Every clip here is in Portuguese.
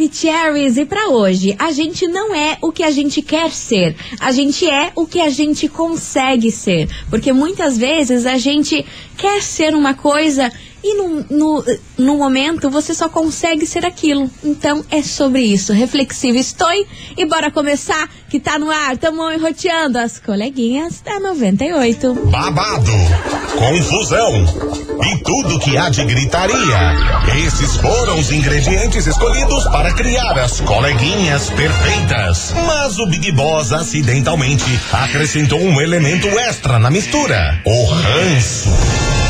Maravicheries e para hoje, a gente não é o que a gente quer ser, a gente é o que a gente consegue ser, porque muitas vezes a gente quer ser uma coisa e no, no, no momento você só consegue ser aquilo. Então é sobre isso. Reflexivo estou e bora começar que tá no ar. Tamo enroteando as coleguinhas da 98. Babado, confusão e tudo que há de gritaria. Esses foram os ingredientes escolhidos para criar as coleguinhas perfeitas. Mas o Big Boss acidentalmente acrescentou um elemento extra na mistura: o ranço.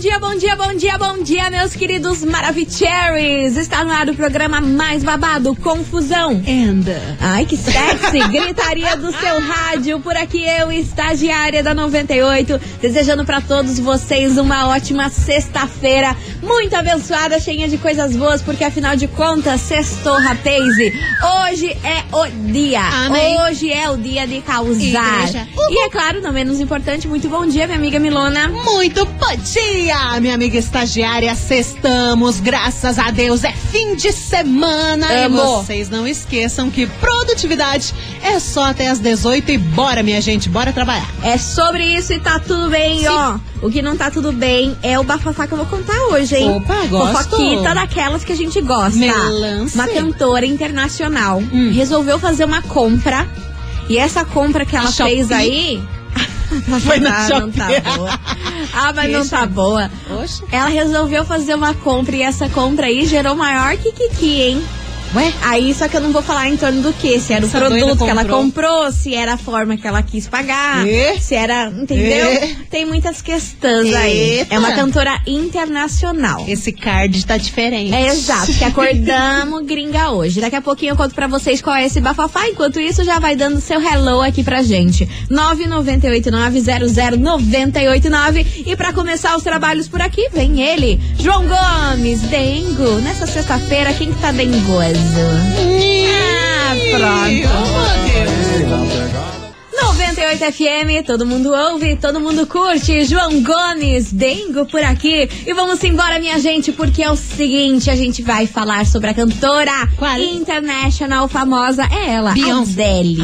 dia, bom dia, bom dia, bom dia, bom dia, meus queridos Maravicheries! Está no ar o programa mais babado, Confusão. Anda. Ai, que sexy! Gritaria do seu rádio. Por aqui eu, estagiária da 98, desejando para todos vocês uma ótima sexta-feira, muito abençoada, cheia de coisas boas, porque afinal de contas, sextou, rapaz. Hoje é o dia. Amém. Hoje é o dia de causar. Igreja. E é claro, não menos importante, muito bom dia, minha amiga Milona. Muito bom dia, minha amiga estagiária. Sextamos, graças a Deus. É fim de semana. Amo. E vocês não esqueçam que produtividade é só até as 18 e bora, minha gente, bora trabalhar. É sobre isso e tá tudo bem, Sim. ó. O que não tá tudo bem é o bafafá que eu vou contar hoje, hein? Opa, gosto. Fofoquita daquelas que a gente gosta. Melance. Uma cantora internacional Hum. resolveu fazer uma compra. E essa compra que ela Shopee? fez aí. Foi na ah, não tá boa. Ah, mas não tá boa. Oxe. Ela resolveu fazer uma compra e essa compra aí gerou maior kikiki, hein? Ué? Aí, só que eu não vou falar em torno do que, se era Essa o produto que ela comprou. se era a forma que ela quis pagar, E? se era, entendeu? E? Tem muitas questões aí. É uma cantora internacional. Esse card tá diferente. É exato, que acordamos gringa hoje. Daqui a pouquinho eu conto pra vocês qual é esse bafafá. Enquanto isso, já vai dando seu hello aqui pra gente. 998900989. E pra começar os trabalhos por aqui, vem ele, João Gomes, Dengo. Nessa sexta-feira, quem que tá dengoso? Ah, pronto. Oh, meu Deus. 98 FM, todo mundo ouve, todo mundo curte. João Gomes, Dengo por aqui. E vamos embora, minha gente, porque é o seguinte: a gente vai falar sobre a cantora Qual? international famosa. É ela, Beyoncé. Adele.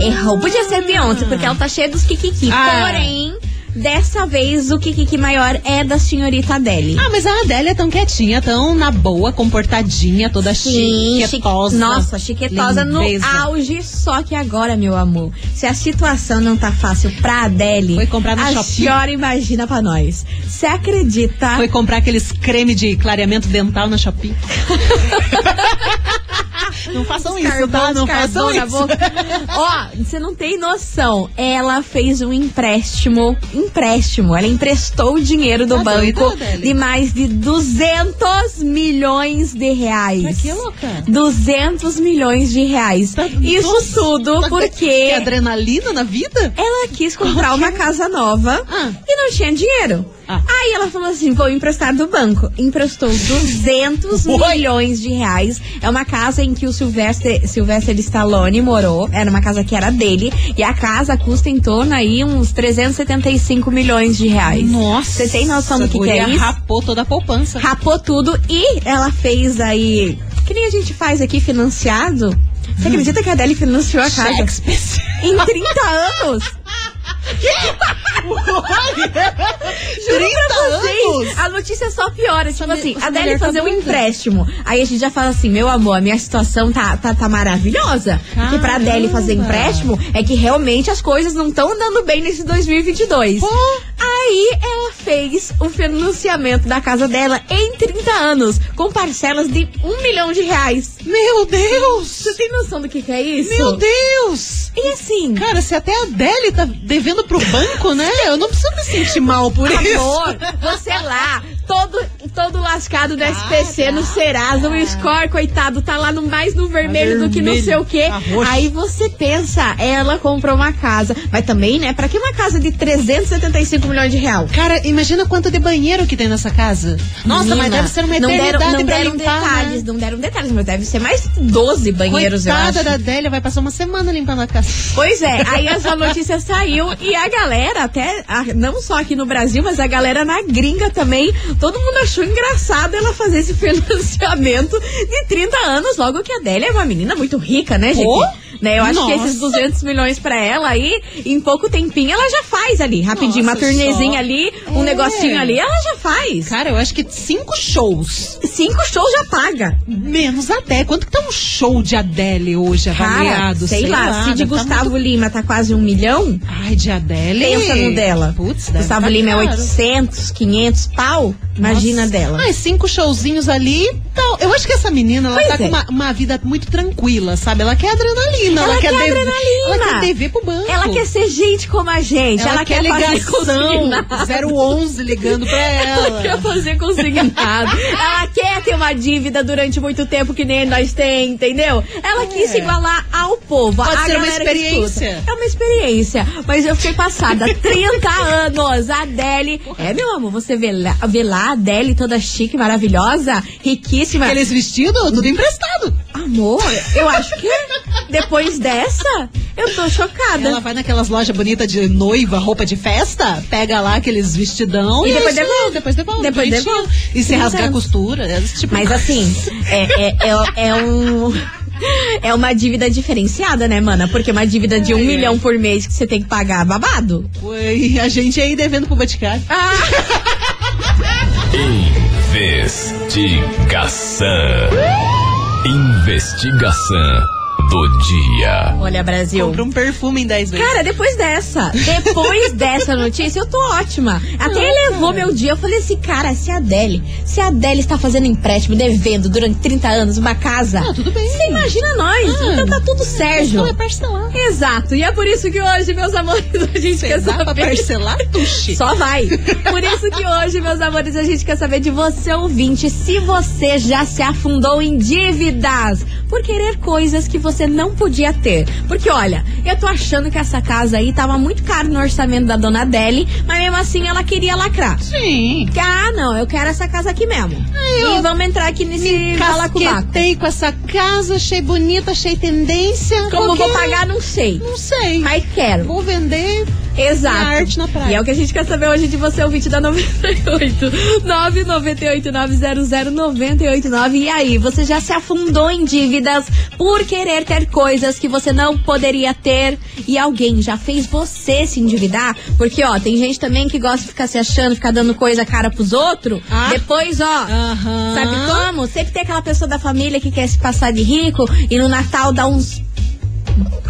Errou. Podia ser Beyoncé, porque ela tá cheia dos kikiki. Ah. Porém, dessa vez o kikiki maior é da senhorita Adele. Ah, mas a Adélia é tão quietinha, tão na boa, comportadinha, toda Sim, chiquetosa. chique- Nossa, chiquetosa Lindeza. no auge. Só que agora, meu amor, se a situação não tá fácil pra Adele, Foi comprar no a Shopee. senhora imagina pra nós. Você acredita? Foi comprar aqueles creme de clareamento dental na Shopee. Não façam isso, tá? Não façam isso. Ó, você não tem noção. Ela fez um empréstimo. Empréstimo. Ela emprestou o dinheiro do Tá banco doida, de mais de 200 milhões de reais. Pra quê, louca? 200 milhões de reais. Tá- Isso Nossa, tudo tá- porque Que adrenalina na vida? ela quis comprar uma casa nova Ah. e não tinha dinheiro. Ah. Aí ela falou assim: vou emprestar do banco. Emprestou 200 Oi. milhões de reais. É uma casa em que o Sylvester, Sylvester Stallone morou. Era uma casa que era dele. E a casa custa em torno aí uns 375 milhões de reais. Nossa. Você tem noção do que, que é isso? rapou toda a poupança. Rapou tudo e ela fez aí. Que nem a gente faz aqui financiado. Você acredita que a Adele financiou a casa? Em 30 anos? Juro 30 pra vocês, anos? a notícia só piora. Tipo Essa assim, me- essa a Adele mulher tá fazer um empréstimo. Aí a gente já fala assim, meu amor, a minha situação tá, tá, tá maravilhosa. Porque pra Caramba. Adele fazer empréstimo é que realmente as coisas não estão andando bem nesse 2022. Pô. Aí ela fez o financiamento da casa dela em 30 anos, com parcelas de um milhão de reais. Meu Deus! Você tem noção do que, que é isso? Meu Deus! E assim, Cara, se até a Adele tá devendo pro banco, né? Eu não preciso me sentir mal por isso. Amor, você lá, todo, todo lascado no SPC, no Serasa, o score, coitado, tá lá no, mais no vermelho do que não sei o quê. tá. Aí você pensa, ela comprou uma casa. Mas também, né, pra que uma casa de 375 milhões de real? Cara, imagina quanto de banheiro que tem nessa casa. Nossa, mas Menina, deve ser uma não deram, eternidade não pra deram limpar, detalhes, né? não deram detalhes, mas deve ser mais 12 banheiros, eu Coitada acho. da Adélia, vai passar uma semana limpando a casa. Pois é, aí essa notícia saiu e a galera, até não só aqui no Brasil, mas a galera na gringa também, todo mundo achou engraçado ela fazer esse financiamento de 30 anos, logo que a Adélia é uma menina muito rica, né, gente? Pô, né, eu acho que nossa. esses 200 milhões pra ela aí, em pouco tempinho ela já faz ali, rapidinho, uma Nossa, turnezinha só. ali, um É. negocinho ali, ela já faz. Cara, eu acho que cinco shows. Cinco shows já paga. Menos até. Quanto que tá um show de Adele hoje Cara, avaliado? sei, lá, se de tá Gustavo muito- Lima tá quase um milhão, Ai, de Adele. pensa no dela. Putz, Gustavo tá Lima é caro. 800, 500 pau. Imagina Nossa. dela. Ai, cinco showzinhos ali. Então, eu acho que essa menina, ela Pois tá é. com uma, uma vida muito tranquila, sabe? Ela quer adrenalina. Ela quer dever- adrenalina. Ela quer dever pro banco. Ela quer ser gente como a gente. Ela, Ela quer, quer ligação. consignado. 011 ligando pra Ela quer ela. fazer consignado. ela quer ter uma dívida durante muito tempo que nem nós tem, entendeu? Ela quis se igualar ao povo. É. Pode a ser uma experiência. É uma experiência. Mas eu fiquei passada. 30 anos. A Adele. É, meu amor, você vê lá, vê lá a Adele toda chique, maravilhosa, riquíssima. Aqueles vestidos, tudo emprestado. Amor, eu acho que depois dessa, eu tô chocada. Ela vai naquelas lojas bonitas de noiva, roupa de festa, pega lá aqueles vestidão E e, depois é isso, devolve. Depois devolve. Depois devolve. E se Trinta rasgar a costura. é Tipo, Mas assim, é, é, é, é um. É uma dívida diferenciada, né, mana? Porque uma dívida de um ai. milhão por mês que você tem que pagar babado. Foi a gente aí devendo pro Boticário. Ah, Investigação. Investigação do dia. olha, Brasil. Compra um perfume em 10 vezes. Cara, depois dessa, depois dessa notícia, eu tô ótima. Até elevou meu dia. Eu falei assim, cara, se a Adele, se a Adele está fazendo empréstimo, devendo durante 30 anos uma casa. Ah, tudo bem. Você imagina nós. Ah, então tá tudo Sérgio. Não é parcelar. Exato. E é por isso que hoje, meus amores, a gente Você quer dá pra saber. parcelar, tuxi. Só vai. Por isso que hoje, meus amores, a gente quer saber de você, ouvinte, se você já se afundou em dívidas por querer coisas que você não podia ter. Porque, olha, eu tô achando que essa casa aí tava muito caro no orçamento da dona Adele, mas mesmo assim ela queria lacrar. Sim. Que, Ah, não, eu quero essa casa aqui mesmo. eu e vamos entrar aqui nesse. Casquetei com essa casa, achei bonita, achei tendência. Como vou pagar, não sei. Não sei. Mas quero. Vou vender. Exato. E arte na praia. E é o que a gente quer saber hoje de você, ouvinte da 98. 998-900-989. E aí, você já se afundou em dívidas por querer ter coisas que você não poderia ter e alguém já fez você se endividar? Porque, ó, tem gente também que gosta de ficar se achando, ficar dando coisa cara pros outros. Ah. Depois, ó. Aham. Sabe como? Sempre tem aquela pessoa da família que quer se passar de rico e no Natal dá uns.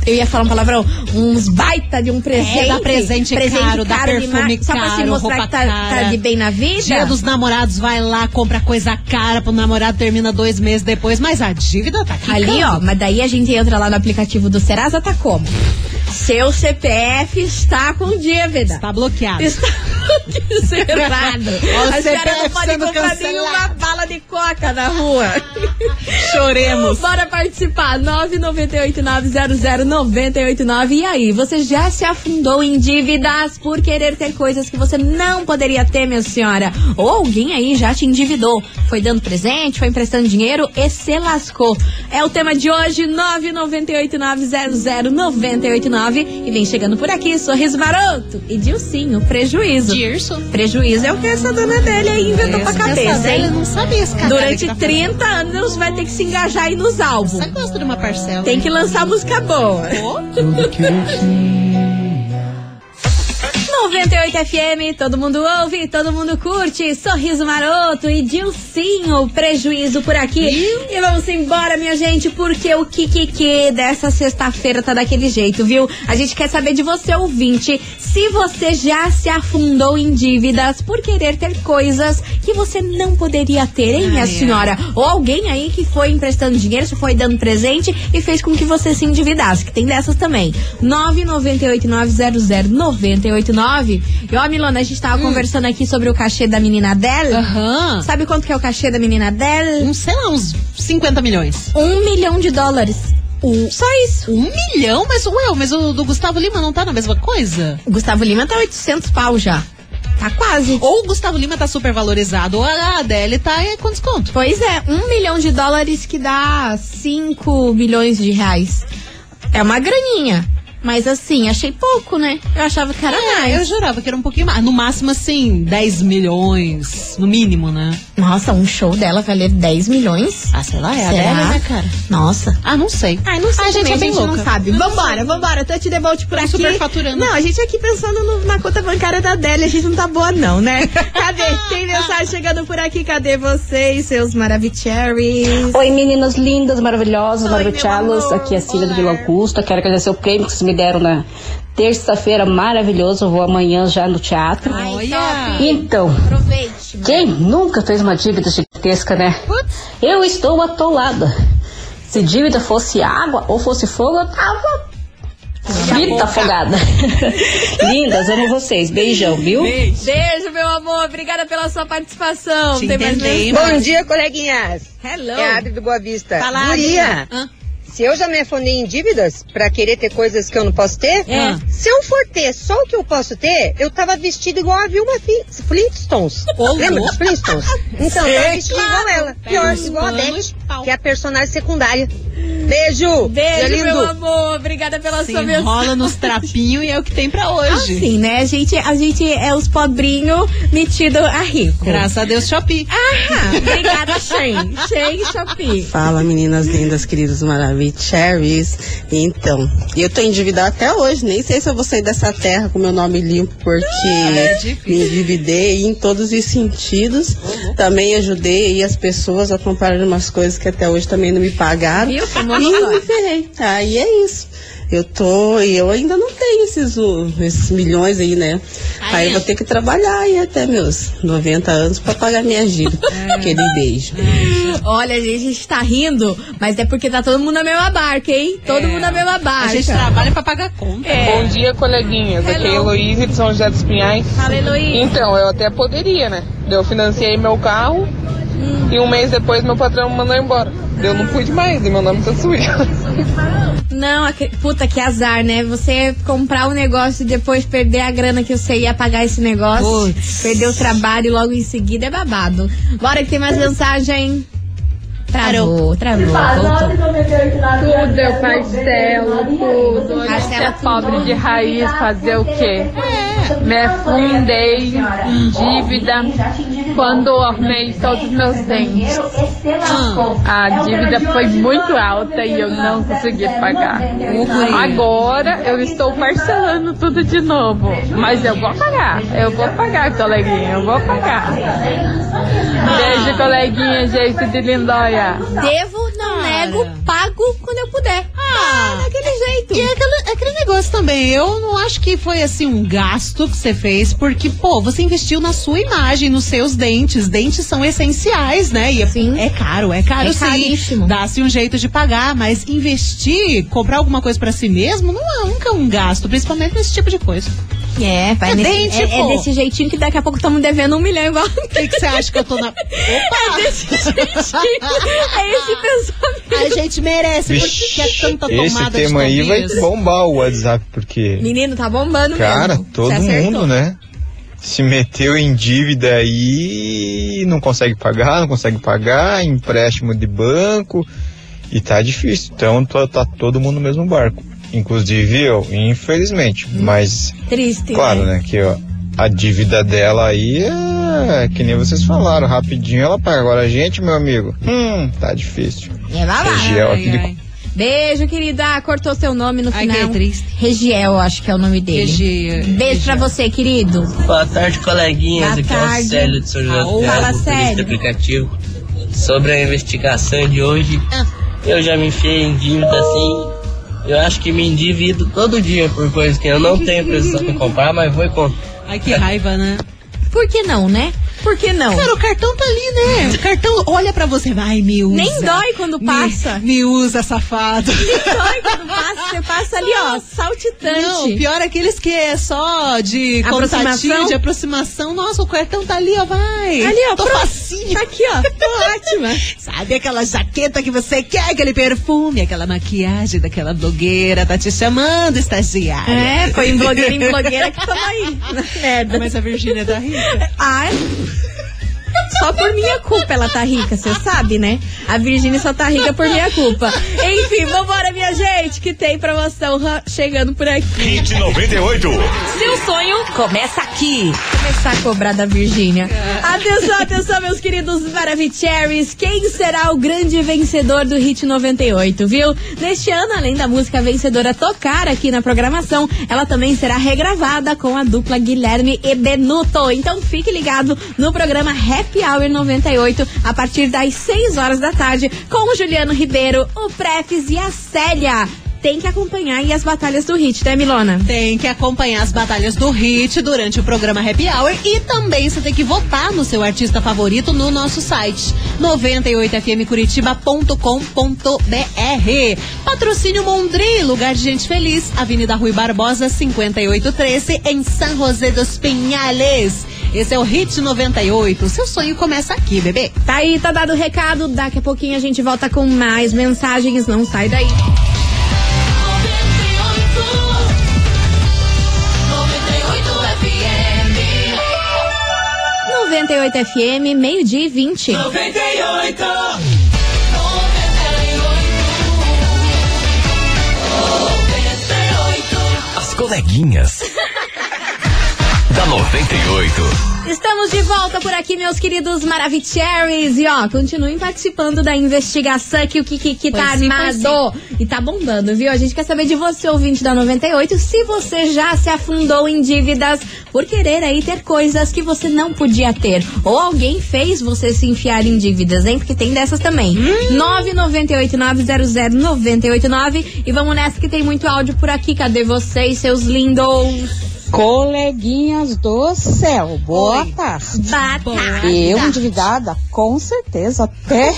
Eu ia falar um palavrão, uns baita de um presente. É, dá presente caro, dá perfume demais, Só pra se caro, mostrar que tá, tá de bem na vida. Dia dos namorados, vai lá, compra coisa cara pro namorado, termina dois meses depois, mas a dívida tá aqui. Ali, ó, mas daí a gente entra lá no aplicativo do Serasa, tá como? Seu CPF está com dívida. Tá bloqueado. Está zerado. Ó, o A senhora não CPF pode sendo comprar cancelado. nenhuma bala de coca na rua. Choremos. Bora participar, 998-900-989. E aí, você já se afundou em dívidas por querer ter coisas que você não poderia ter, minha senhora? Ou alguém aí já te endividou? Foi dando presente, foi emprestando dinheiro e se lascou. É o tema de hoje, 998-900-989. E vem chegando por aqui, Sorriso Maroto e Dilcinho, Prejuízo. Prejuízo é o que essa dona dele aí inventou pra cabeça, hein? não sabe esse cara. Durante 30 anos vai ter que se engajar aí nos álbuns. Você gosta de uma parcela? Tem que lançar música boa. Ô, 98 FM, todo mundo ouve, todo mundo curte. Sorriso maroto e Dilcinho, prejuízo por aqui. E vamos embora, minha gente, porque o Kikiki dessa sexta-feira tá daquele jeito, viu? A gente quer saber de você, ouvinte, se você já se afundou em dívidas por querer ter coisas que você não poderia ter, hein, minha Ai, ai. senhora? Ou alguém aí que foi emprestando dinheiro, se foi dando presente e fez com que você se endividasse, que tem dessas também. 998-900-989. E ó, Milona, a gente tava conversando aqui sobre o cachê da menina dela. Aham. Sabe quanto que é o cachê da menina dela? Uns, sei lá, uns 50 milhões. Um milhão de dólares. Só isso. Um milhão? Mas, ué, mas o do Gustavo Lima não tá na mesma coisa? O Gustavo Lima tá 800 pau já. Tá quase. Ou o Gustavo Lima tá super valorizado, ou a Adele tá é, com desconto. Pois é, um milhão de dólares que dá 5 bilhões de reais. É uma graninha. Mas assim, achei pouco, né? Eu achava que era É, mais. eu jurava que era um pouquinho mais. No máximo, assim, 10 milhões. No mínimo, né? Nossa, um show dela valer 10 milhões? Ah, sei lá, é a Será? Adele, né, cara? Nossa. Ah, não sei. Ai, não sei A gente também, é bem não louca. sabe. Vambora, vambora. Touch the vote por Tá aqui. superfaturando. Não, a gente aqui pensando no- na conta bancária da Adélia, a gente não tá boa não, né? Cadê? Tem mensagem chegando por aqui, cadê vocês, seus maravicheries? Oi meninas lindas, maravilhosas, Oi, maravilhosas. meu amor. Aqui é a Cília do. Vila Augusta. Quero agradecer o prêmio que vocês me deram na terça-feira, maravilhoso. Eu vou amanhã já no teatro. Ai, Olha. Então, Aproveite. quem nunca fez uma dívida gigantesca, né? Eu estou atolada. Se dívida fosse água ou fosse fogo, eu tava frita afogada. Lindas, amo vocês. Beijão, viu? Beijo, meu amor. Obrigada pela sua participação. Te Tem mais entendemos. Bom dia, coleguinhas. Hello. É a Adri do Boa Vista. Fala, Guria, Hã? Se eu já me afundei em dívidas pra querer ter coisas que eu não posso ter, É. se eu for ter só o que eu posso ter, eu tava vestido igual a Vilma Fi- Flintstones. Ô, Lembra dos Flintstones? Então, eu tava vestida igual ela. Pior, igual a pau. que é a personagem secundária. Beijo! Beijo, Dia meu lindo. amor. Obrigada pela Se sua mensagem. enrola nos trapinhos e é o que tem pra hoje. Assim, né? A gente, a gente é os pobrinhos metido a rico. Graças a Deus, Shopee. Ah, obrigada, Shen. Shen Shopee. Fala meninas lindas, queridos maravilhosas. Então, eu tô endividada até hoje, nem sei se eu vou sair dessa terra com meu nome limpo, porque me endividei em todos os sentidos. Também ajudei as pessoas a comprar umas coisas que até hoje também não me pagaram. Viu? E me ferrei. Aí é isso. Eu tô, e eu ainda não tenho esses, esses milhões aí, né? Aí eu vou ter que trabalhar aí até meus 90 anos pra pagar minha dívida. Aquele beijo. Olha, gente, a gente tá rindo, mas é porque tá todo mundo na mesma barca, hein? Todo mundo na mesma barca. A gente trabalha pra pagar conta. É. Bom dia, coleguinhas. Aqui é a Hello. Heloísa de São José dos Pinhais. Fala, Heloísa. Então, eu até poderia, né? Eu financiei meu carro e um mês depois meu patrão me mandou embora. Eu não pude mais e meu nome tá sujo. Não, puta, que azar, né? Você comprar um negócio e depois perder a grana que você ia pagar esse negócio. Putz. Perder o trabalho logo em seguida é babado. Bora que tem mais mensagem. Travou, travou, voltou. Tudo eu parcelo, tudo. A gente é pobre de raiz, fazer o quê? Me afundei em dívida quando arrumei todos os meus dentes. A dívida foi muito alta e eu não consegui pagar. Agora eu estou parcelando tudo de novo. Mas eu vou pagar, eu vou pagar, coleguinha, eu vou pagar. Beijo, coleguinha, jeito de lindóia. Devo, não Cara. nego, pago quando eu puder. Ah, daquele jeito. E é aquele, é aquele negócio também, eu não acho que foi assim um gasto que você fez, porque, pô, você investiu na sua imagem, nos seus dentes. Dentes são essenciais, né? E é, Sim. é caro, é caro É sim. caríssimo. Dá-se um jeito de pagar, mas investir, comprar alguma coisa pra si mesmo, não é nunca um gasto, principalmente nesse tipo de coisa. É, vai É nesse, dente, é, é pô. desse jeitinho que daqui a pouco estamos devendo um milhão igual. O que você acha que eu tô na. Opa! Desse jeitinho. É esse pensamento. A gente merece, porque quer tanta tomada Esse de tema aí vai bombar o WhatsApp, porque, Menino, tá bombando cara, mesmo. todo mundo, né? Se meteu em dívida aí, não consegue pagar, não consegue pagar, empréstimo de banco, e tá difícil. Então tá, tá todo mundo no mesmo barco. Inclusive eu, infelizmente. Mas, Triste. claro, né, que ó, a dívida dela aí é que nem vocês falaram, rapidinho ela paga. Agora a gente, meu amigo, hum, tá difícil. É babado. Regiel aqui de ai. Beijo, querida. Cortou seu nome no Ai, final. que triste. Regiel, acho que é o nome dele. Regi- Beijo pra você, querido. Boa tarde, coleguinhas. Boa Aqui é tarde. o Célio de São José fala, motorista Célio. aplicativo. Sobre a investigação de hoje, eu já me enfiei em dívida assim. Eu acho que me endivido todo dia por coisas que eu não tenho precisão de comprar, mas vou e compro. Ai, que raiva, né? Por que não, né? Por que não? Cara, o cartão tá ali, né? O cartão olha pra você, vai, me usa. Nem dói quando Me- passa. Me, usa, safado. Nem dói quando passa. Você passa ali, ó, saltitante. Não, pior é aqueles que é só de contatinho, de aproximação. Nossa, o cartão tá ali, ó, vai. Ali, ó, Tô pronto. facinho. Tá aqui, ó. Tô ótima. Sabe aquela jaqueta que você quer, aquele perfume, aquela maquiagem daquela blogueira, tá te chamando, estagiária. É, foi em blogueira em blogueira que tamo aí. Merda. Mas a Virgínia tá rica. Ai. Só por minha culpa ela tá rica, você sabe, né? A Virgínia só tá rica por minha culpa. Enfim, vambora, minha gente, que tem promoção chegando por aqui. Hit 98. Seu sonho começa aqui. Começar a cobrar da Virgínia. Atenção, atenção, meus queridos Maravicheries. Quem será o grande vencedor do Hit 98, viu? Neste ano, além da música vencedora tocar aqui na programação, ela também será regravada com a dupla Guilherme e Benuto. Então fique ligado no programa Happy Hour 98 a partir das 6 horas da tarde com o Juliano Ribeiro, o Prefis e a Célia. Tem que acompanhar aí as batalhas do Hit, né, Milona? Tem que acompanhar as batalhas do Hit durante o programa Happy Hour e também você tem que votar no seu artista favorito no nosso site 98fmcuritiba.com.br. Patrocínio Mondri, lugar de gente feliz, Avenida Rui Barbosa 5813 em San José dos Pinhales. Esse é o Hit 98. Seu sonho começa aqui, bebê. Tá aí, tá dado o recado. Daqui a pouquinho a gente volta com mais mensagens. Não sai daí. 98 FM, meio-dia e 20. As coleguinhas. Da 98. Estamos de volta por aqui, meus queridos Maravicheries. E ó, continuem participando da investigação que o Kiki que tá sim, armado e tá bombando, viu? A gente quer saber de você, ouvinte da 98, se você já se afundou em dívidas por querer aí ter coisas que você não podia ter. Ou alguém fez você se enfiar em dívidas, hein? Porque tem dessas também. Hum. 998900989 e vamos nessa que tem muito áudio por aqui. Cadê vocês, seus lindos? Coleguinhas do céu, boa tarde. Batata. Eu endividada, com certeza, até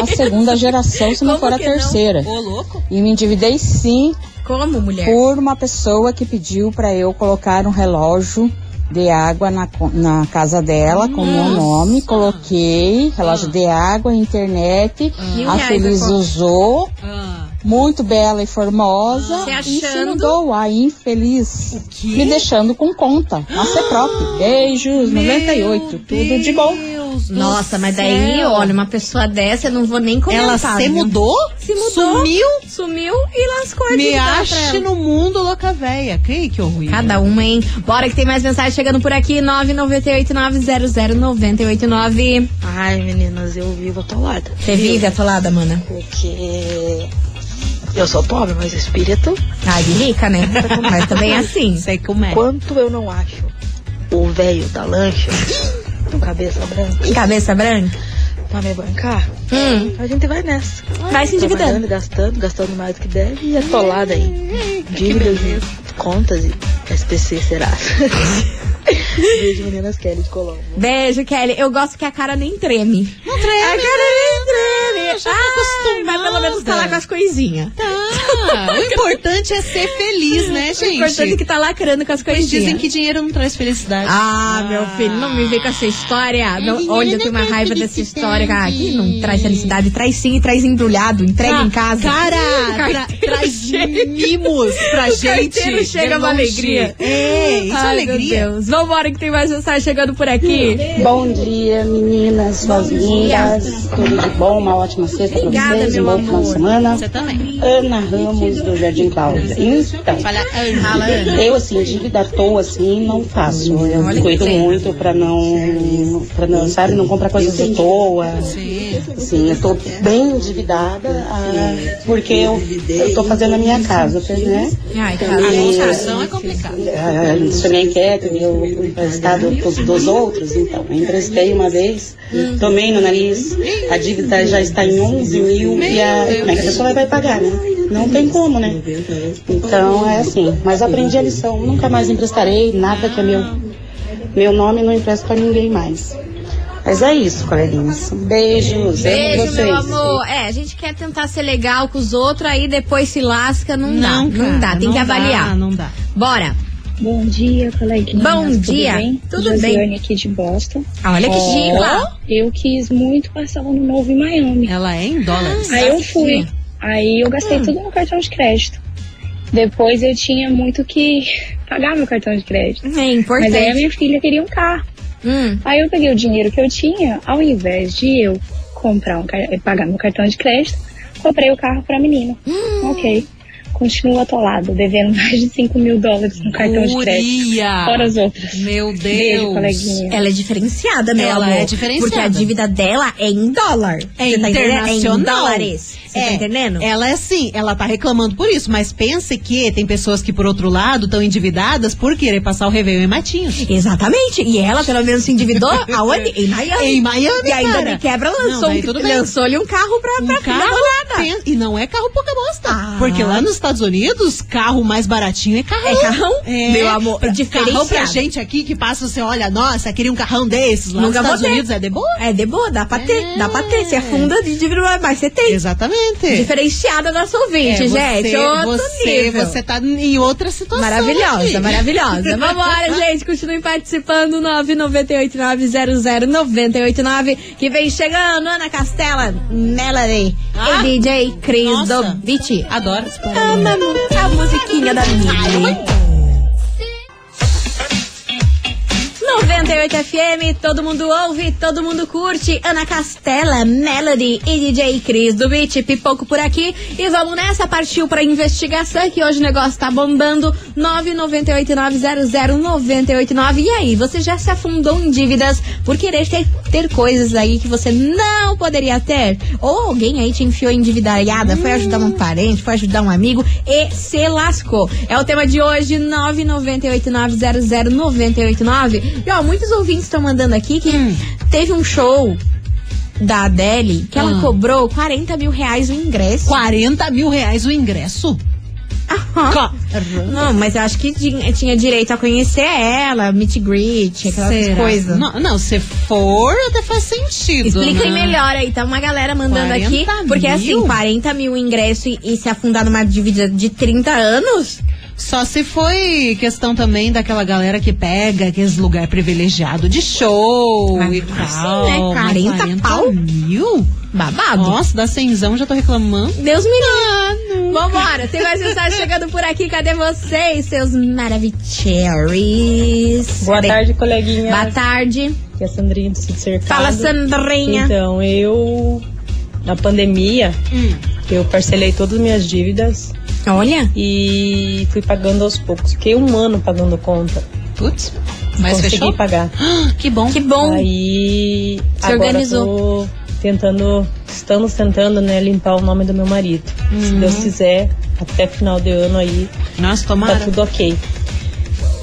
a segunda geração, se não Como for a não? terceira. Ô, louco. E me endividei sim Como, mulher? por uma pessoa que pediu pra eu colocar um relógio de água na, na casa dela com meu nome. Coloquei relógio de água, internet. Mil A Feliz usou. Ah. Muito bela e formosa. Se E se achando- mudou a infeliz. quê? Me deixando com conta. A ser próprio. Beijos, 98. Tudo de bom. Deus Nossa, mas daí, céu. olha, uma pessoa dessa, eu não vou nem comentar. Ela se mudou? Se mudou. Sumiu? Sumiu e lascou a Me ache no mundo, louca véia. Que, que horrível. Cada uma, hein? Bora que tem mais mensagem chegando por aqui. 998-900-989. Ai, meninas, eu vivo atolada. Você vive atolada, mana? Porque eu sou pobre, mas espírito. Ai, de rica, né? Mas também é assim. Sei como é. Quanto eu não acho o velho da lancha com cabeça branca Cabeça branca? pra me bancar, Hum. a gente vai nessa. Vai se endividando. Gastando, gastando mais do que deve e atolada aí. Dívidas e contas e SPC será. Beijo, meninas Kelly de Colombo. Beijo, Kelly. Eu gosto que a cara nem treme. Não treme. A cara nem treme. Já Ai, mas pelo menos tá lá com as coisinhas. Tá. O importante é ser feliz, né, O gente? importante é que tá lacrando com as Eles coisinhas. dizem que dinheiro não traz felicidade. Ah, meu filho, não me vem com essa história. Não, olha, eu tenho uma raiva dessa história. Ah, aqui não traz felicidade. Traz sim e traz embrulhado. Entrega em casa. Cara, O tra traz chega. mimos pra O gente. chega de uma alegria. É, isso é Ai, alegria. Meu Deus. Vambora que tem mais mensagem chegando por aqui. Bom dia, meninas, suas lindas. Tudo de bom, uma ótima sexta pra Obrigada, vocês, um meu bom final de amor. semana. Você também. Ana Ramos, do Jardim Cláudia. Então, eu, assim, dívida à toa, assim, não faço. Eu cuido muito pra não, pra não, sabe, não comprar coisas à toa. Sim. Eu tô bem endividada, ah, porque eu, eu tô fazendo a minha casa, né? Cara. A construção é complicada. ah, sou minha inquieta, eu emprestado dos, dos outros, então. Eu emprestei uma vez, tomei no nariz, a dívida já está em 11 mil e a, como é que a pessoa vai pagar, né? Não tem como, né? Então é assim, mas aprendi a lição, nunca mais emprestarei nada que é meu. Meu nome não empresto pra ninguém mais. Mas é isso, coleguinhas. Beijos. Beijo, vocês. meu amor. É, a gente quer tentar ser legal com os outros, aí depois se lasca, não, dá. Não, não dá, cara, tem não que dá, avaliar. não dá. Bora. Bom dia, coleguinhas. Bom Tudo dia. bem? Tudo Josiane bem. aqui de Boston. Olha que chique. Eu quis muito passar o ano novo em Miami. Ela é em dólares. Aí eu fui. Aí eu gastei tudo no cartão de crédito. Depois eu tinha muito que pagar meu cartão de crédito. É importante. Mas aí a minha filha queria um carro. Hum. Aí eu peguei o dinheiro que eu tinha, ao invés de eu comprar um, pagar meu cartão de crédito, comprei o carro pra menina. Hum. Ok. Continuo atolado, devendo mais de 5 mil dólares no cartão de crédito. Guria. Fora as outras. Meu Deus. Beijo, coleguinha. Ela é diferenciada, meu Ela amor. é diferenciada. Porque a dívida dela é em dólar. É Você tá entendendo? É em internacional. dólares. Você tá entendendo? Ela é assim, ela tá reclamando por isso, mas pense que tem pessoas que, por outro lado, estão endividadas por querer passar o Réveillon em Matinhos. Exatamente. E ela, pelo menos, se endividou aonde? Em Miami. Em Miami, E ainda cara. de quebra Não, lançou, daí um- tudo bem. lançou-lhe um carro pra, Um pra carro pen- E não é carro pouca bosta. Ah. Porque lá nos Estados Unidos, carro mais baratinho é carrão. É carrão? É. Meu amor, Pra-. Carrão pra gente aqui que passa, você olha, nossa, queria um carrão desses. Lá Nunca nos Estados ter. Unidos é de boa. É de boa, dá pra ter, dá pra ter. Se afunda de dívida, mas você tem. Exatamente. Diferenciada nosso ouvinte, É, gente. você, Outro você, nível. você tá em outra situação. Maravilhosa, aqui. maravilhosa. Vambora, gente. Continuem participando. 998900989. Que vem chegando, Ana Castela, Melody Ah, e DJ Cris nossa. do Beat. Adoro. Ama muito a musiquinha da Mili. 98 FM, todo mundo ouve, todo mundo curte. Ana Castela, Melody e DJ Cris do Beat, pipoco por aqui. E vamos nessa, partiu pra investigação que hoje o negócio tá bombando. 998900989. E aí, você já se afundou em dívidas por querer ter, ter coisas aí que você não poderia ter? Ou alguém aí te enfiou em endividaiada, foi ajudar um parente, foi ajudar um amigo e se lascou. É o tema de hoje, 998900989. E ó, muitos ouvintes estão mandando aqui que teve um show da Adele que ela Hum. cobrou 40 mil reais o ingresso. 40 mil reais o ingresso? Aham. Não, mas eu acho que tinha, direito a conhecer ela, meet greet, aquelas Será? coisas. Não, não, se for, até faz sentido. Expliquem né? melhor aí, tá uma galera mandando 40 aqui. Porque mil? assim, 40 mil ingresso e, e se afundar numa dívida de 30 anos? Só se foi questão também daquela galera que pega aqueles lugar privilegiado de show Mas e tal. né? mas 40 pau? mil? Babado. Nossa, dá cenzão, já tô reclamando. Deus me livre. Vambora, tem mais mensagem chegando por aqui. Cadê vocês, seus maravilhosos? Boa Cadê? tarde, coleguinha. Boa tarde. Aqui é a Sandrinha do Sítio Cercado. Fala, Sandrinha. Então, eu, na pandemia, Hum. eu parcelei todas as minhas dívidas. Olha. E fui pagando aos poucos. Fiquei um ano pagando conta. Putz, mas Consegui fechou? pagar. Que bom. Que bom. Aí, Se agora organizou. tentando, estamos tentando, né, limpar o nome do meu marido. Se Uhum. Deus quiser, até final de ano aí, Nossa, tomara. tá tudo ok.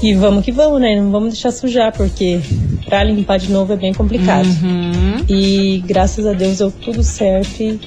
E vamos que vamos, né? Não vamos deixar sujar, porque pra limpar de novo é bem complicado. Uhum. E graças a Deus deu tudo certo e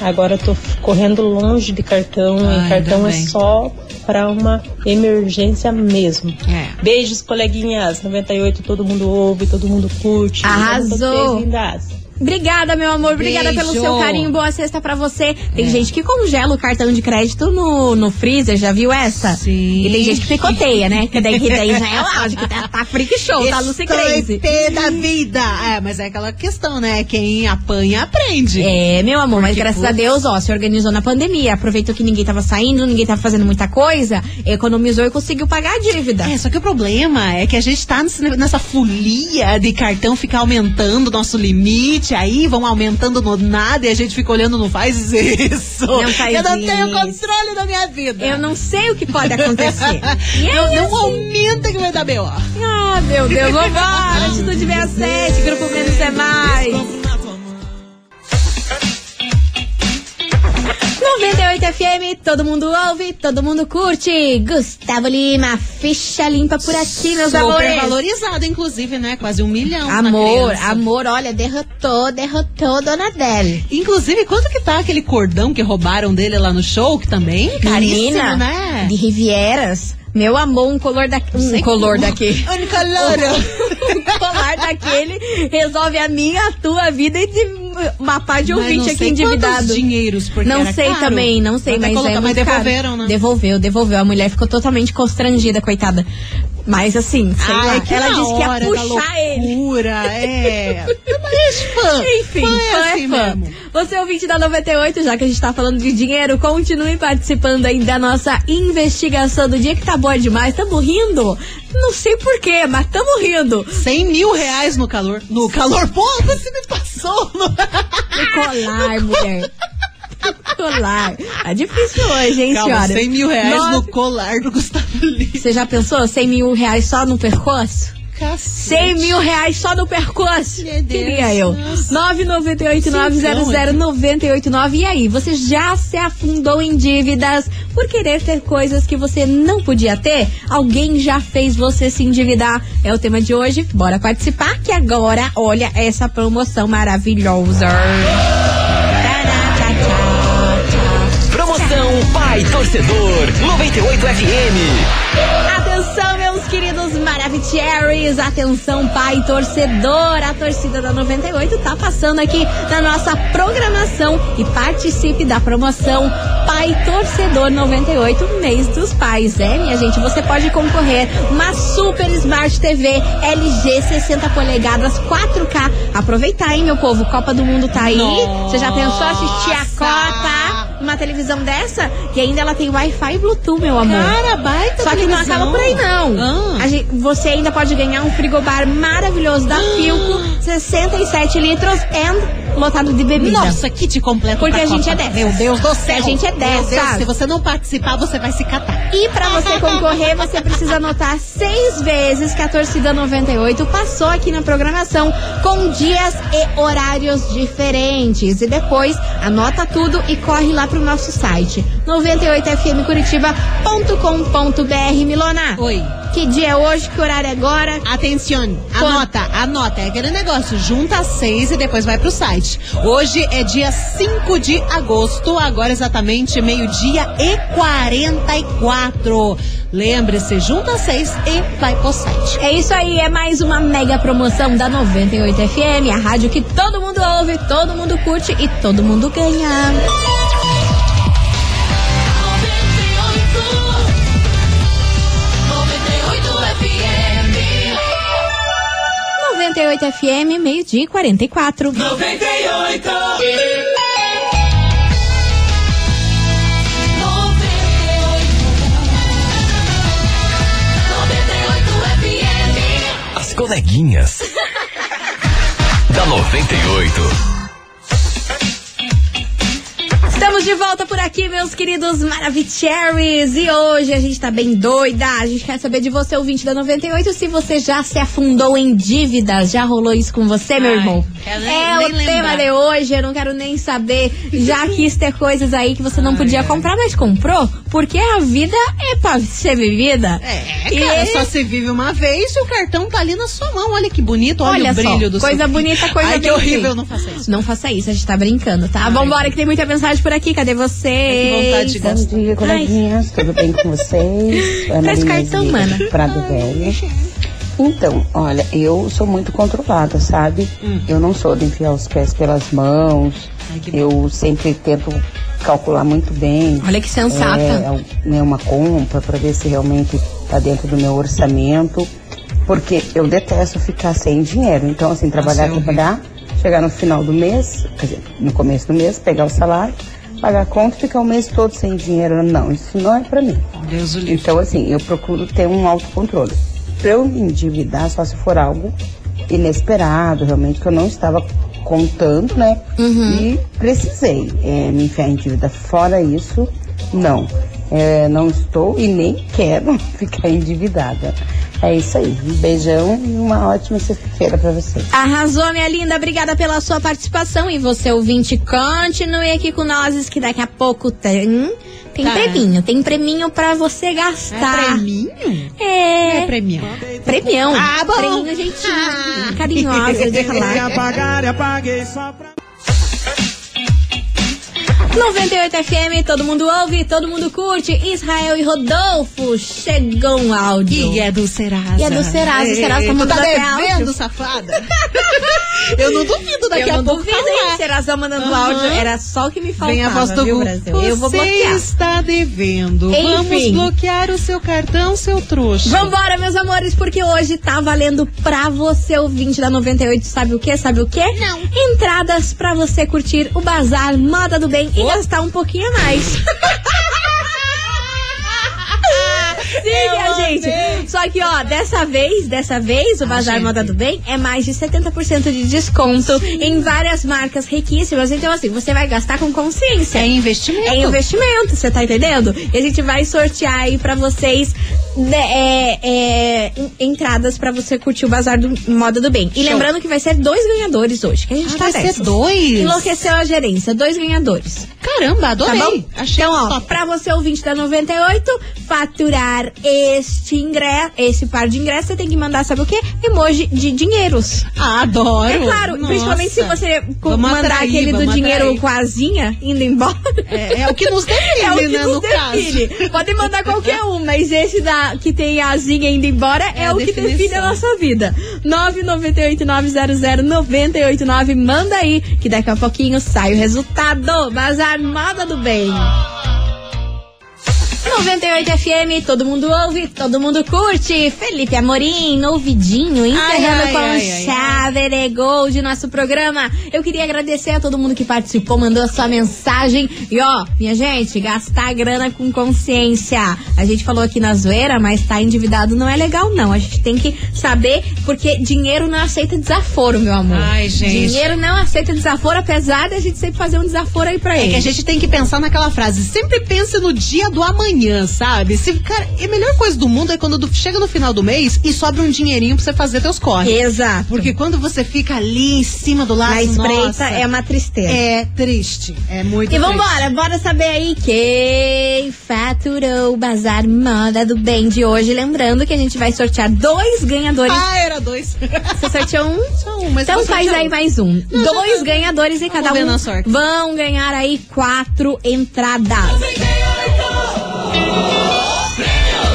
agora eu tô correndo longe de cartão. Ai, e cartão é só pra uma emergência mesmo. É. Beijos, coleguinhas. 98, todo mundo ouve, todo mundo curte. Arrasou. Vocês, lindas. Obrigada, meu amor. Obrigada Beijo. pelo seu carinho. Boa sexta pra você. Tem É. gente que congela o cartão de crédito no, no freezer, já viu essa? Sim. E tem gente que picoteia, né? Que daí, que daí já é lógico, tá, tá freak show, tá Lucy Crazy. Da vida. É, mas é aquela questão, né? Quem apanha, aprende. É, meu amor, mas Porque, graças a. Deus, ó, se organizou na pandemia, aproveitou que ninguém tava saindo, ninguém tava fazendo muita coisa, economizou e conseguiu pagar a dívida. É, só que o problema é que a gente tá nessa folia de cartão ficar aumentando o nosso limite, aí vão aumentando no nada e a gente fica olhando, não faz isso. Não faz Eu não tenho controle da minha vida. Eu não sei o que pode acontecer. E não, aí, não assim, aumenta que vai dar B.O. Ah, meu Deus, vambora! Atitude 67, Grupo Menos é Mais. 98 FM, todo mundo ouve, todo mundo curte. Gustavo Lima, ficha limpa por aqui, meus Super amores. valorizado, inclusive, né? Quase um milhão. Amor, amor, olha, derrotou, derrotou Dona Adele. Inclusive, quanto que tá aquele cordão que roubaram dele lá no show, que também? Caríssimo, Menina, né? de Rivieras. Meu amor, um color daqui. Um sei color como. daqui. Um color. um colar daquele resolve a minha, a tua vida e de uma pá de Mas ouvinte aqui endividado. dinheiros, porque não sei caro. também, não sei, mas colocar, é mas muito caro. devolveram, né? Devolveu, devolveu. A mulher ficou totalmente constrangida, coitada. Mas assim, sei Ai, lá, que ela disse que ia puxar ele. é. Mas fã. Enfim, fã é fã é assim fã. mesmo. Você é ouvinte da 98, já que a gente tá falando de dinheiro, continue participando aí da nossa investigação do dia que tá boa demais. Tamo rindo? Não sei porquê, mas tamo rindo. 100 mil reais no calor. No calor, pô, você me passou. No... No colar, mulher. No colar. Tá difícil hoje, hein, Calma, senhora? 100 mil reais Nove- no colar do Gustavo Lima. Você já pensou? 100 mil reais só no percurso? Cacete. 100 mil reais só no percurso. Meu Deus, Queria eu. nossa. 998-900-989. E aí, você já se afundou em dívidas por querer ter coisas que você não podia ter? Alguém já fez você se endividar? É o tema de hoje. Bora participar que agora, olha essa promoção maravilhosa. Promoção Pai Torcedor 98 FM. Atenção, meus queridos Maravicheries! Atenção, pai torcedor! A torcida da 98 tá passando aqui na nossa programação e participe da promoção Pai Torcedor 98 Mês dos Pais. É, minha gente, você pode concorrer uma Super Smart TV LG 60 polegadas 4K. Aproveitar, hein, meu povo? Copa do Mundo tá aí. Você já pensou assistir a Copa? Uma televisão dessa, que ainda ela tem Wi-Fi e Bluetooth, meu amor. Cara, baita Só que não acaba por aí, não. Ah. Gente- você ainda pode ganhar um frigobar maravilhoso da Filco, 67 litros and lotado de bebida. Nossa, kit completo Porque a gente é dessas. Meu Deus do céu. A gente é Meu Deus, dessas. se você não participar, você vai se catar. E pra você concorrer, você precisa anotar seis vezes que a torcida 98 passou aqui na programação com dias e horários diferentes. E depois anota tudo e corre lá pro nosso site 98fmcuritiba.com.br Milona. Oi. Que dia é hoje? Que horário é agora? Atenção, anota, anota. É aquele negócio, junta seis e depois vai pro site. Hoje é dia 5 de agosto, agora exatamente meio-dia e 44. Lembre-se, junta seis e vai pro site. É isso aí, é mais uma mega promoção da 98 FM, a rádio que todo mundo ouve, todo mundo curte e todo mundo ganha. 98 FM, meio-dia e 44. 98. As coleguinhas. da 98. Estamos de volta por aqui, meus queridos Maravicheries. E hoje a gente tá bem doida. A gente quer saber de você, ouvinte da 98, se você já se afundou em dívidas. Já rolou isso com você, meu Ai, irmão? é o lembrar. tema de hoje. Eu não quero nem saber. Já quis ter coisas aí que você não podia comprar, mas comprou. Porque a vida é pra ser vivida. É, E cara, ele- só se vive uma vez e o cartão tá ali na sua mão. Olha que bonito, olha, Olha o brilho só, do coisa seu- bonita, coisa Ai, que horrível, não faça isso. Não faça isso, a gente tá brincando, tá? Vambora que tem muita mensagem por aqui. Cadê você? que vontade de Bom dia, coleguinhas. Tudo bem com vocês? Ana Traz Inês cartão, mana. Prado Velho. Então, olha, eu sou muito controlada, sabe? Hum. Eu não sou de enfiar os pés pelas mãos. eu sempre tento calcular muito bem. Olha que sensata. É, né, uma compra para ver se realmente tá dentro do meu orçamento. Porque eu detesto ficar sem dinheiro. Então, assim, trabalhar, é horrível. trabalhar, chegar no final do mês, quer dizer, no começo do mês, pegar o salário, pagar conta e ficar o mês todo sem dinheiro. Não, isso não é pra mim. Deus o livre. Então, assim, eu procuro ter um autocontrole. Pra eu me endividar, só se for algo inesperado, realmente, que eu não estava contando, né? E precisei é, me enfiar em dívida. Fora isso, não. É, não estou e nem quero ficar endividada. É isso aí. Um beijão e uma ótima sexta-feira pra vocês. Arrasou, minha linda. Obrigada pela sua participação. E você, ouvinte, continue aqui com nós, que daqui a pouco tem. Tem Tá. preminho, tem preminho pra você gastar. É preminho? É. É premião. Premião. Ah, bom. Preminho jeitinho, carinhosa de falar. apagar e apaguei só pra. 98 FM, todo mundo ouve, todo mundo curte. Israel e Rodolfo, chegou um áudio. E é do Serasa. E é do Serasa, o Serasa tá mandando tá até devendo, áudio. safada? Eu não duvido daqui eu a não pouco duvido, falar. hein? Serasa mandando Aham. áudio, era só o que me faltava, Vem a voz do viu. Brasil? Eu vou Você bloquear. está devendo. Vamos Enfim. bloquear o seu cartão, seu trouxa. Vambora, meus amores, porque hoje tá valendo pra você, ouvinte da 98, sabe o que? Sabe o que? Não. Entradas pra você curtir o Bazar Moda do Bem e gastar um pouquinho a mais. Siga, gente. Só que, ó, dessa vez, dessa vez, o Bazar Moda do Bem é mais de 70% de desconto em várias marcas riquíssimas. Então, assim, você vai gastar com consciência. É investimento. É investimento, você tá entendendo? E a gente vai sortear aí pra vocês né, é, é, en- entradas pra você curtir o Bazar do Moda do Bem. E Show. lembrando que vai ser dois ganhadores hoje, que a gente Ah, tá vai ser dessas. dois? Enlouqueceu a gerência, dois ganhadores. Caramba, adorei. Tá bom? Achei então, ó, top. pra você ouvinte da 98, faturar este ingresso, esse par de ingressos, você tem que mandar, sabe o quê? Emoji de dinheiros. Ah, adoro. É claro, Nossa. principalmente se você Vamos mandar atrair, aquele do dinheiro atrair. com a asinha indo embora. É, é o que nos define, É o que né, nos no define. caso. Pode mandar qualquer um, mas esse da, que tem a asinha indo embora é, É a o que define definição. a nossa vida. 998-900-989, manda aí, que daqui a pouquinho sai o resultado. Bazar Moda do Bem. 98 FM, todo mundo ouve, todo mundo curte. Felipe Amorim, no ouvidinho, encerrando com ai, chave de gol de nosso programa. Eu queria agradecer a todo mundo que participou, mandou a sua mensagem. E ó, minha gente, gastar grana com consciência. A gente falou aqui na zoeira, mas tá endividado não é legal, não. A gente tem que saber, porque dinheiro não aceita desaforo, meu amor. Ai, gente. Dinheiro não aceita desaforo, apesar da gente sempre fazer um desaforo aí pra É ele. que a gente tem que pensar naquela frase, sempre pense no dia do amanhã, sabe? Se, cara, a melhor coisa do mundo é quando do- chega no final do mês e sobra um dinheirinho pra você fazer teus corres. Exato. Porque quando você fica ali em cima do laço, Na espreita nossa, é uma tristeza. É triste, é muito E triste. vambora, bora saber aí quem faturou o Bazar Moda do Bem de hoje. Lembrando que a gente vai sortear dois ganhadores. Ah, era dois. Você sorteou um? Só um, mas então faz aí um. mais um. Não, dois tá. ganhadores e cada um na sorte. vão ganhar aí quatro entradas.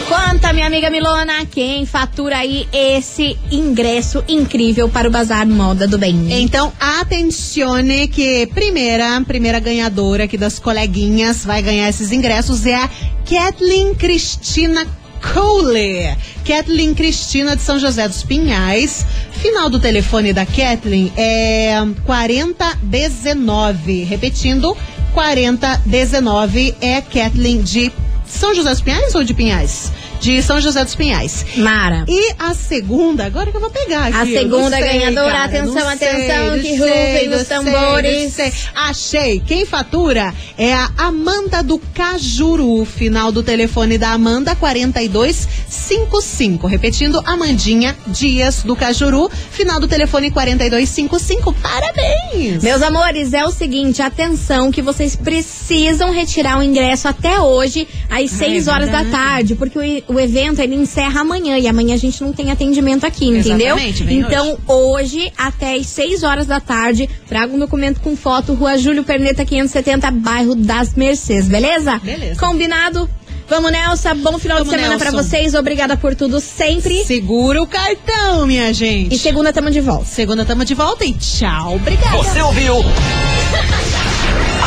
Conta, minha amiga Milona, quem fatura aí esse ingresso incrível para o Bazar Moda do Bem? Então, atencione que primeira, primeira ganhadora aqui das coleguinhas vai ganhar esses ingressos é a Kathleen Cristina Cole. Kathleen Cristina de São José dos Pinhais. Final do telefone da Kathleen é 4019. Repetindo, 4019 é Kathleen de São José dos Pinhais ou de Pinhais? De São José dos Pinhais. Mara. E a segunda, agora que eu vou pegar aqui. A segunda sei, ganhadora, cara, atenção, atenção, sei, que rufem os tambores. sei. Achei. Quem fatura é a Amanda do Cajuru. Final do telefone da Amanda, 4255. Repetindo, Amandinha Dias do Cajuru. Final do telefone 4255. Parabéns! Meus amores, é o seguinte, atenção que vocês precisam retirar o ingresso até hoje, às 6 horas da tarde, porque o, o evento ele encerra amanhã e amanhã a gente não tem atendimento aqui, entendeu? Então, hoje. até às 6 horas da tarde, traga um documento com foto, Rua Júlio Perneta 570, bairro das Mercês, beleza? Beleza. Combinado? Vamos, Nelson. Bom final Vamos, de semana pra Nelson. vocês. Obrigada por tudo sempre. Segura o cartão, minha gente. E segunda tamo de volta. Segunda tamo de volta e tchau. Obrigada. Você ouviu?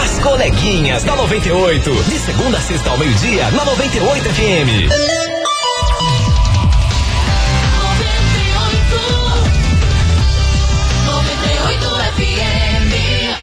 As coleguinhas da 98. De segunda a sexta ao meio-dia, na 98 FM.